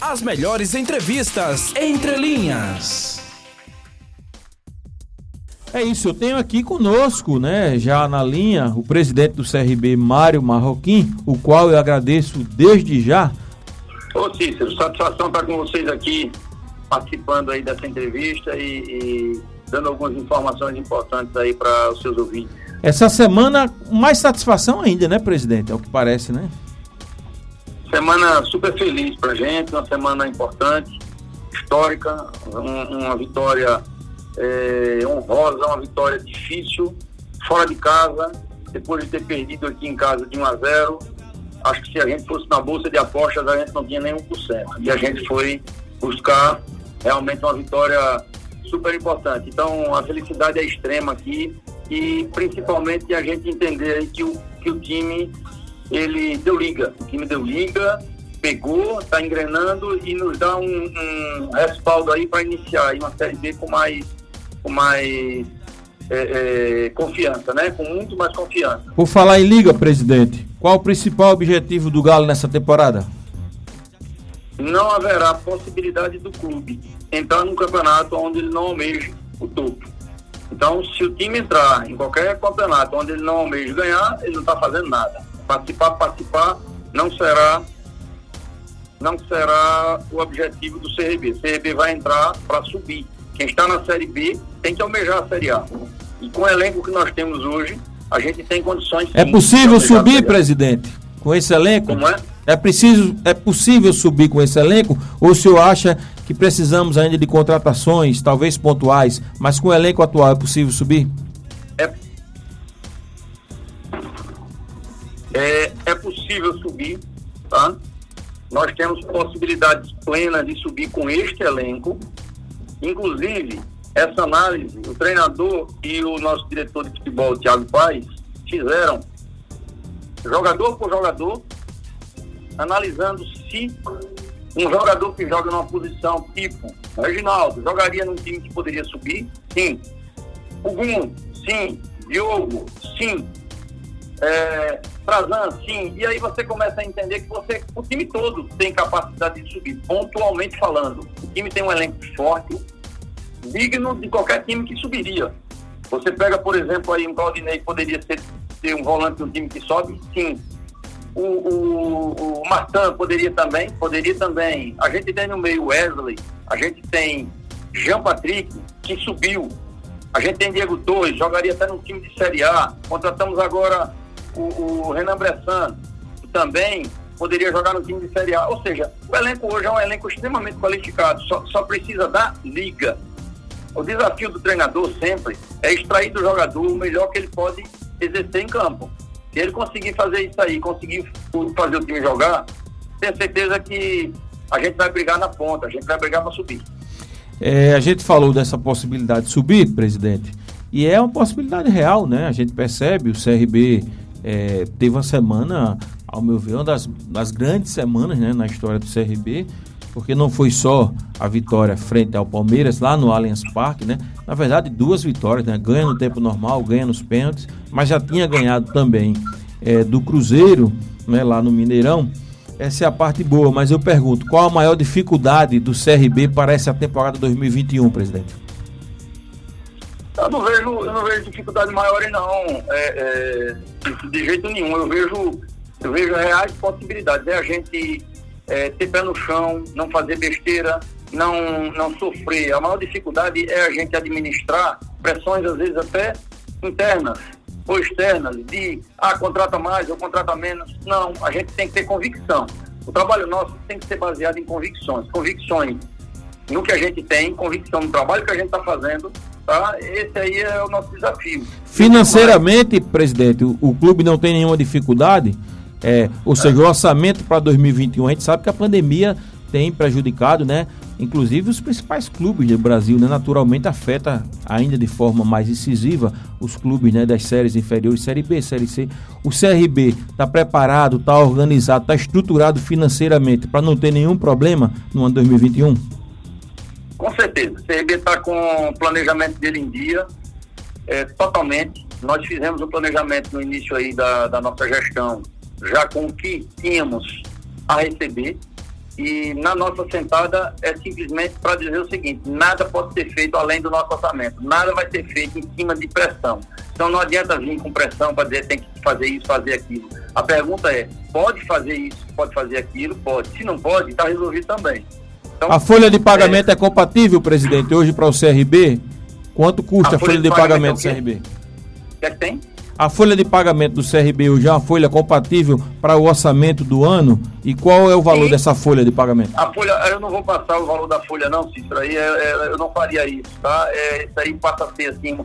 As melhores entrevistas entre linhas. É isso, eu tenho aqui conosco, né, já na linha, o presidente do CRB, Mário Marroquim, o qual eu agradeço desde já. Ô Cícero, satisfação estar com vocês aqui, participando aí dessa entrevista e, e dando algumas informações importantes aí para os seus ouvintes. Essa semana, mais satisfação ainda, né, presidente? É o que parece, né? Semana super feliz pra gente, uma semana importante, histórica, um, uma vitória é, honrosa, uma vitória difícil, fora de casa, depois de ter perdido aqui em casa de 1 a 0 Acho que se a gente fosse na bolsa de apostas, a gente não tinha nem 1%. E a gente foi buscar realmente uma vitória super importante. Então, a felicidade é extrema aqui e principalmente a gente entender que o, que o time ele deu liga. O time deu liga, pegou, está engrenando e nos dá um, um respaldo aí para iniciar aí uma Série B com mais com mais é, é, confiança, né? Com muito mais confiança. Por falar em liga, presidente, qual o principal objetivo do Galo nessa temporada? Não haverá possibilidade do clube entrar num campeonato onde ele não almeja o topo. Então, se o time entrar em qualquer campeonato onde ele não almeja ganhar, ele não está fazendo nada. Participar, participar não será não será o objetivo do CRB. O CRB vai entrar para subir. Quem está na Série B tem que almejar a Série A. E com o elenco que nós temos hoje, a gente tem condições. É possível subir, presidente, com esse elenco? Como é? É preciso, é possível subir com esse elenco? Ou o senhor acha que precisamos ainda de contratações, talvez pontuais, mas com o elenco atual é possível subir? É, é, é possível subir, tá? Nós temos possibilidades plenas de subir com este elenco. Inclusive, essa análise, o treinador e o nosso diretor de futebol, Thiago Paes, fizeram jogador por jogador, analisando se um jogador que joga numa posição tipo Reginaldo jogaria num time que poderia subir? Sim. O Gum, sim. Diogo, sim. É, Frazan, sim. E aí você começa a entender que você, o time todo tem capacidade de subir, pontualmente falando. O time tem um elenco forte, digno de qualquer time que subiria. Você pega, por exemplo, aí um Claudinei que poderia ser, ser um volante de um time que sobe? Sim. O, o, o Martin poderia também? Poderia também. A gente tem no meio Wesley, a gente tem Jean Patrick, que subiu. A gente tem Diego Torres, jogaria até no time de Série A. Contratamos agora o, o Renan Bressan, também poderia jogar no time de Série A. Ou seja, o elenco hoje é um elenco extremamente qualificado, só, só precisa da liga. O desafio do treinador sempre é extrair do jogador o melhor que ele pode exercer em campo. Se ele conseguir fazer isso aí, conseguir fazer o time jogar, tenho certeza que a gente vai brigar na ponta, a gente vai brigar para subir. É, a gente falou dessa possibilidade de subir, presidente, e é uma possibilidade real, né? A gente percebe, o CRB é, teve uma semana, ao meu ver, uma das, das grandes semanas né, na história do CRB, porque não foi só a vitória frente ao Palmeiras lá no Allianz Parque, né? Na verdade, duas vitórias, né? Ganha no tempo normal, ganha nos pênaltis, mas já tinha ganhado também é, do Cruzeiro, né? Lá no Mineirão. Essa é a parte boa, mas eu pergunto, qual a maior dificuldade do CRB para essa temporada 2021, presidente? Eu não vejo, eu não vejo dificuldade maior não, é, é, de jeito nenhum. Eu vejo, eu vejo reais possibilidades. É a gente é, ter pé no chão, não fazer besteira, não, não sofrer. A maior dificuldade é a gente administrar pressões, às vezes até internas ou externas, de ah, contrata mais ou contrata menos. Não, a gente tem que ter convicção. O trabalho nosso tem que ser baseado em convicções. Convicções no que a gente tem, convicção no trabalho que a gente está fazendo. Tá? Esse aí é o nosso desafio. Financeiramente, presidente, o, o clube não tem nenhuma dificuldade? É, ou seja, o orçamento para 2021, a gente sabe que a pandemia tem prejudicado, né? Inclusive os principais clubes do Brasil, né? Naturalmente afeta ainda de forma mais incisiva os clubes né? das séries inferiores, Série B, Série C. O CRB está preparado, está organizado, está estruturado financeiramente para não ter nenhum problema no ano 2021? Certeza. O CRB está com o planejamento dele em dia, é, totalmente. Nós fizemos um planejamento no início aí da, da nossa gestão já com o que tínhamos a receber E na nossa sentada é simplesmente para dizer o seguinte: nada pode ser feito além do nosso orçamento, nada vai ser feito em cima de pressão. Então não adianta vir com pressão para dizer tem que fazer isso, fazer aquilo. A pergunta é: pode fazer isso, pode fazer aquilo? Pode. Se não pode, está resolvido também. Então, a folha de pagamento é, é compatível, presidente, hoje para o CRB? Quanto custa a, a folha, de, de pagamento, do CRB? O que é que tem? A folha de pagamento do CRB hoje é uma folha compatível para o orçamento do ano? E qual é o valor Sim. dessa folha de pagamento? A folha, eu não vou passar o valor da folha não, Cícero, aí é, é, eu não faria isso, tá? É, isso aí passa a ser assim,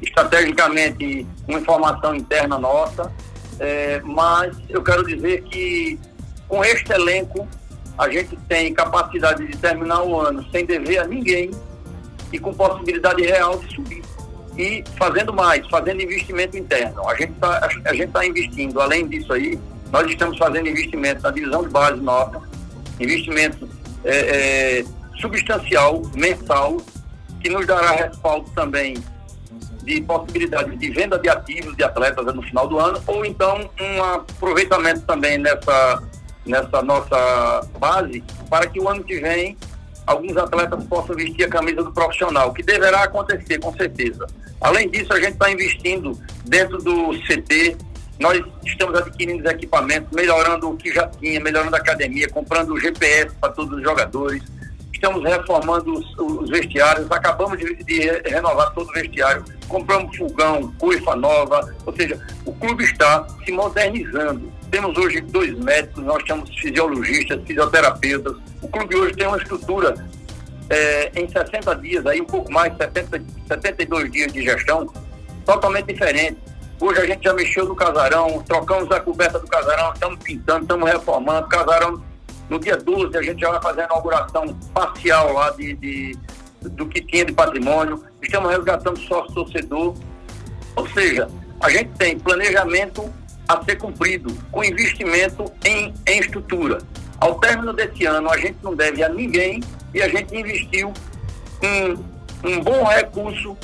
estrategicamente uma informação interna nossa, é, mas eu quero dizer que com este elenco a gente tem capacidade de terminar o ano sem dever a ninguém e com possibilidade real de subir e fazendo mais, fazendo investimento interno. A gente está a gente tá investindo, além disso aí, nós estamos fazendo investimento na divisão de base nossa, investimento é, é, substancial, mensal, que nos dará respaldo também de possibilidade de venda de ativos de atletas no final do ano, ou então um aproveitamento também nessa, nessa nossa base, para que o ano que vem alguns atletas possam vestir a camisa do profissional, que deverá acontecer, com certeza. Além disso, a gente está investindo dentro do CT, nós estamos adquirindo os equipamentos, melhorando o que já tinha, melhorando a academia, comprando o GPS para todos os jogadores, estamos reformando os, os vestiários, acabamos de, de, renovar todo o vestiário, compramos fogão, coifa nova, ou seja, o clube está se modernizando. Temos hoje dois médicos, nós temos fisiologistas, fisioterapeutas. O clube hoje tem uma estrutura é, em 60 dias, aí um pouco mais, 70, 72 dias de gestão, totalmente diferente. Hoje a gente já mexeu no casarão, trocamos a coberta do casarão, estamos pintando, estamos reformando. O casarão, no dia 12, a gente já vai fazer a inauguração parcial lá de, de do que tinha de patrimônio. Estamos resgatando sócio torcedor. Ou seja, a gente tem planejamento a ser cumprido com investimento em, em estrutura. Ao término desse ano, a gente não deve a ninguém e a gente investiu um, um bom recurso,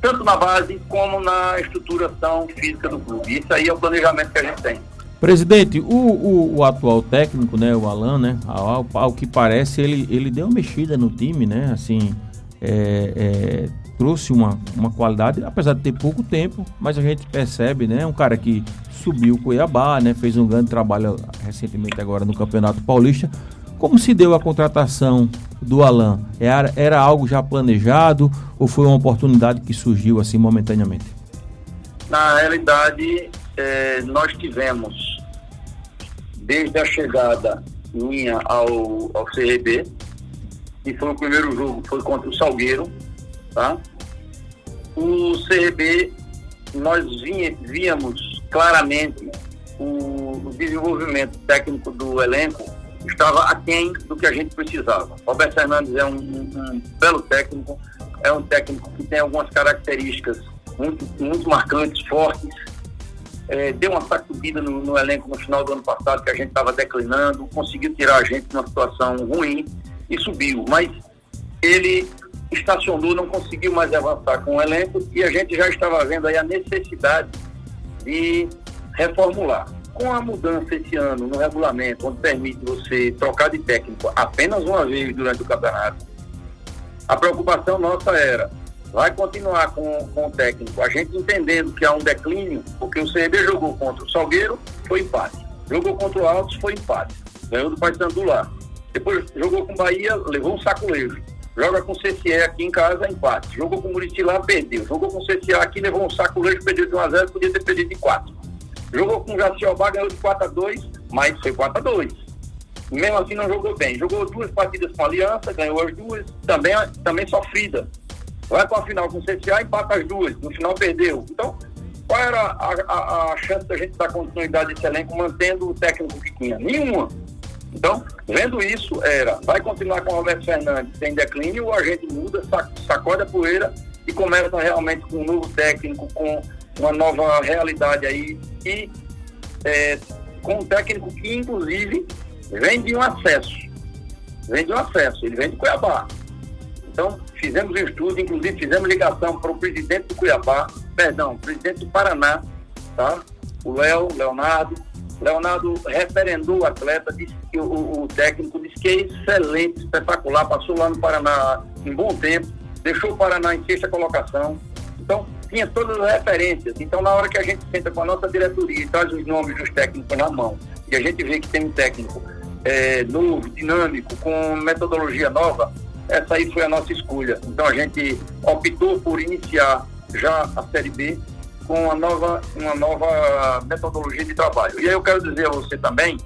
tanto na base como na estruturação física do clube. Isso aí é o planejamento que a gente tem. Presidente, o, o, o atual técnico, né, o Alan, né, ao, ao, que parece, ele, ele deu uma mexida no time, né, assim, é, é, trouxe uma, uma qualidade, apesar de ter pouco tempo, mas a gente percebe, né, um cara que subiu o Cuiabá, né, fez um grande trabalho recentemente agora no Campeonato Paulista, como se deu a contratação do Alan? Era, era algo já planejado ou foi uma oportunidade que surgiu assim momentaneamente? Na realidade, é, nós tivemos, desde a chegada minha ao, ao CRB, que foi o primeiro jogo, foi contra o Salgueiro, tá? O CRB, nós víamos claramente o, desenvolvimento técnico do elenco estava aquém do que a gente precisava. Roberto Fernandes é um, um, um belo técnico, é um técnico que tem algumas características muito, muito marcantes, fortes. É, deu uma sacudida no, no, elenco no final do ano passado, que a gente estava declinando, conseguiu tirar a gente de uma situação ruim e subiu. Mas ele estacionou, não conseguiu mais avançar com o elenco e a gente já estava vendo aí a necessidade de reformular com a mudança esse ano no regulamento, onde permite você trocar de técnico apenas uma vez durante o campeonato, a preocupação nossa era, vai continuar com, com o técnico, a gente entendendo que há um declínio, porque o CRB jogou contra o Salgueiro, foi empate. Jogou contra o Altos, foi empate. Ganhou do Paysandu lá. Depois jogou com o Bahia, levou um saculejo. Joga com o CCE aqui em casa, empate. Jogou com o Murici lá, perdeu. Jogou com o CCE aqui, levou um saculejo, perdeu de 1 a 0 podia ter perdido de 4. Jogou com o Jaciobá, ganhou de 4 a 2 mas foi 4 a 2 Mesmo assim não jogou bem. Jogou duas partidas com a Aliança, ganhou as duas, também, também sofrida. Vai para a final com o CCA, empata as duas. No final perdeu. Então, qual era a, a, a chance da gente dar continuidade desse elenco mantendo o técnico que tinha? Nenhuma. Então, vendo isso, era, vai continuar com o Roberto Fernandes sem declínio, ou a gente muda, sacode a poeira e começa realmente com um novo técnico, com uma nova realidade aí e é, com um técnico que, inclusive, vem de um acesso. Vem de um acesso, ele vem de Cuiabá. Então, fizemos um estudo, inclusive fizemos ligação para o presidente do Cuiabá, perdão, presidente do Paraná, tá? o Léo, Leonardo, Leonardo referendou o atleta, disse que o, o, técnico disse que é excelente, espetacular, passou lá no Paraná em bom tempo, deixou o Paraná em sexta colocação. Então, tinha todas as referências. Então, na hora que a gente senta com a nossa diretoria e traz os nomes dos técnicos na mão, e a gente vê que tem um técnico é, novo, dinâmico, com metodologia nova, essa aí foi a nossa escolha. Então, a gente optou por iniciar já a Série B com uma nova, uma nova metodologia de trabalho. E aí eu quero dizer a você também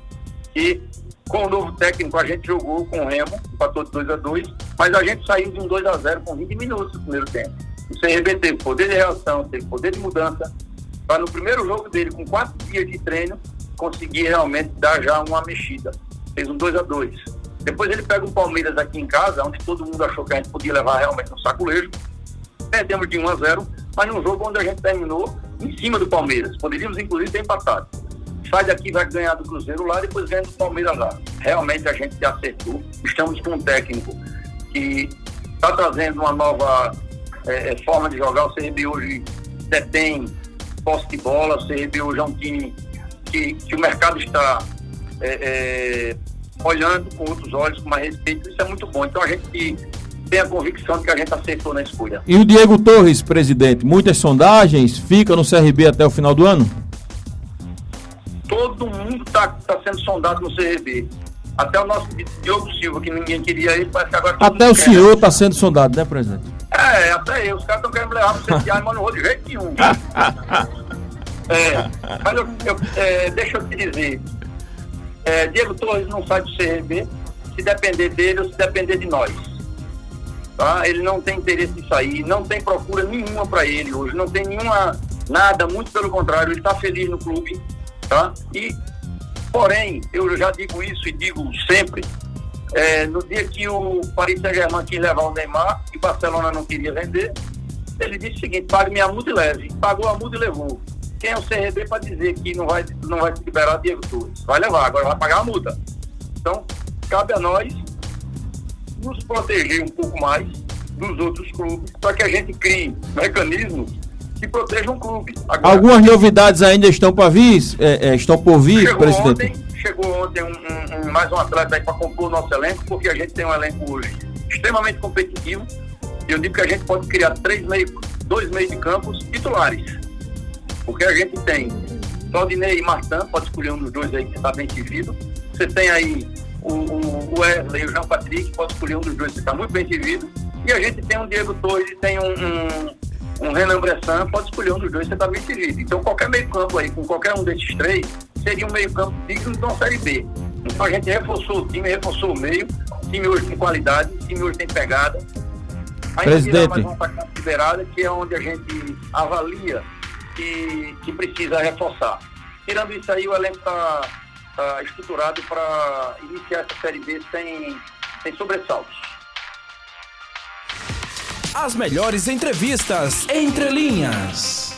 que com o novo técnico a gente jogou com o Remo, empatou de 2 a 2 mas a gente saiu de um 2 a 0 com 20 minutos no primeiro tempo. O CRB teve poder de reação, teve poder de mudança, para no primeiro jogo dele, com quatro dias de treino, conseguir realmente dar já uma mexida. Fez um 2 a 2 Depois ele pega o Palmeiras aqui em casa, onde todo mundo achou que a gente podia levar realmente um saculejo. Perdemos de 1 a 0 mas num jogo onde a gente terminou em cima do Palmeiras. Poderíamos, inclusive, ter empatado. Sai daqui, vai ganhar do Cruzeiro lá, depois ganha do Palmeiras lá. Realmente a gente acertou. Estamos com um técnico que está trazendo uma nova é, é forma de jogar. O CRB hoje detém posse de bola. O CRB hoje é um time que, que o mercado está é, é, olhando com outros olhos, com mais respeito. Isso é muito bom. Então a gente tem a convicção de que a gente acertou na escolha. E o Diego Torres, presidente, muitas sondagens, fica no CRB até o final do ano? Todo mundo está tá sendo sondado no CRB. Até o nosso Diogo Silva, que ninguém queria ele, parece que agora. Até o senhor está sendo sondado, né, presidente? É, até eu. Os caras estão querendo me levar para o CTA, mas não vou de jeito nenhum. é, mas eu, eu, é, deixa eu te dizer. É, Diego Torres não sai do CRB se depender dele ou se depender de nós. Tá? Ele não tem interesse em sair, não tem procura nenhuma para ele hoje, não tem nenhuma nada, muito pelo contrário, ele está feliz no clube, tá? E, porém, eu já digo isso e digo sempre, é, no dia que o Paris Saint-Germain quis levar o Neymar e Barcelona não queria vender, ele disse o seguinte, pague minha multa e leve. Pagou a multa e levou. Quem é o CRB para dizer que não vai, não vai liberar Diego Torres? Vai levar, agora vai pagar a multa. Então, cabe a nós nos proteger um pouco mais dos outros clubes, para que a gente crie mecanismos que protejam o clube. Agora, Algumas novidades ainda estão para vir, é, é, estão por vir, chegou presidente? Ontem, chegou ontem um, um, um, mais um atleta aí para compor o nosso elenco, porque a gente tem um elenco hoje extremamente competitivo. E eu digo que a gente pode criar três meio, dois meios de campos titulares. Porque a gente tem Claudinei e Martin, pode escolher um dos dois aí que está bem servido. Você tem aí o, o Wesley e o Jean Patrick, pode escolher um dos dois que está muito bem servido. E a gente tem um Diego Torres e tem um, um, um Renan Bressan, pode escolher um dos dois que está bem servido. Então qualquer meio campo aí, com qualquer um desses três, seria um meio campo digno de uma Série B. Então a gente reforçou o time, reforçou o meio, o time hoje tem qualidade, o time hoje tem pegada. Ainda Presidente. mais um atacante liberado, que é onde a gente avalia que, que precisa reforçar. Tirando isso aí, o elenco está uh, estruturado para iniciar essa Série B sem, sem sobressaltos. As melhores entrevistas entre linhas.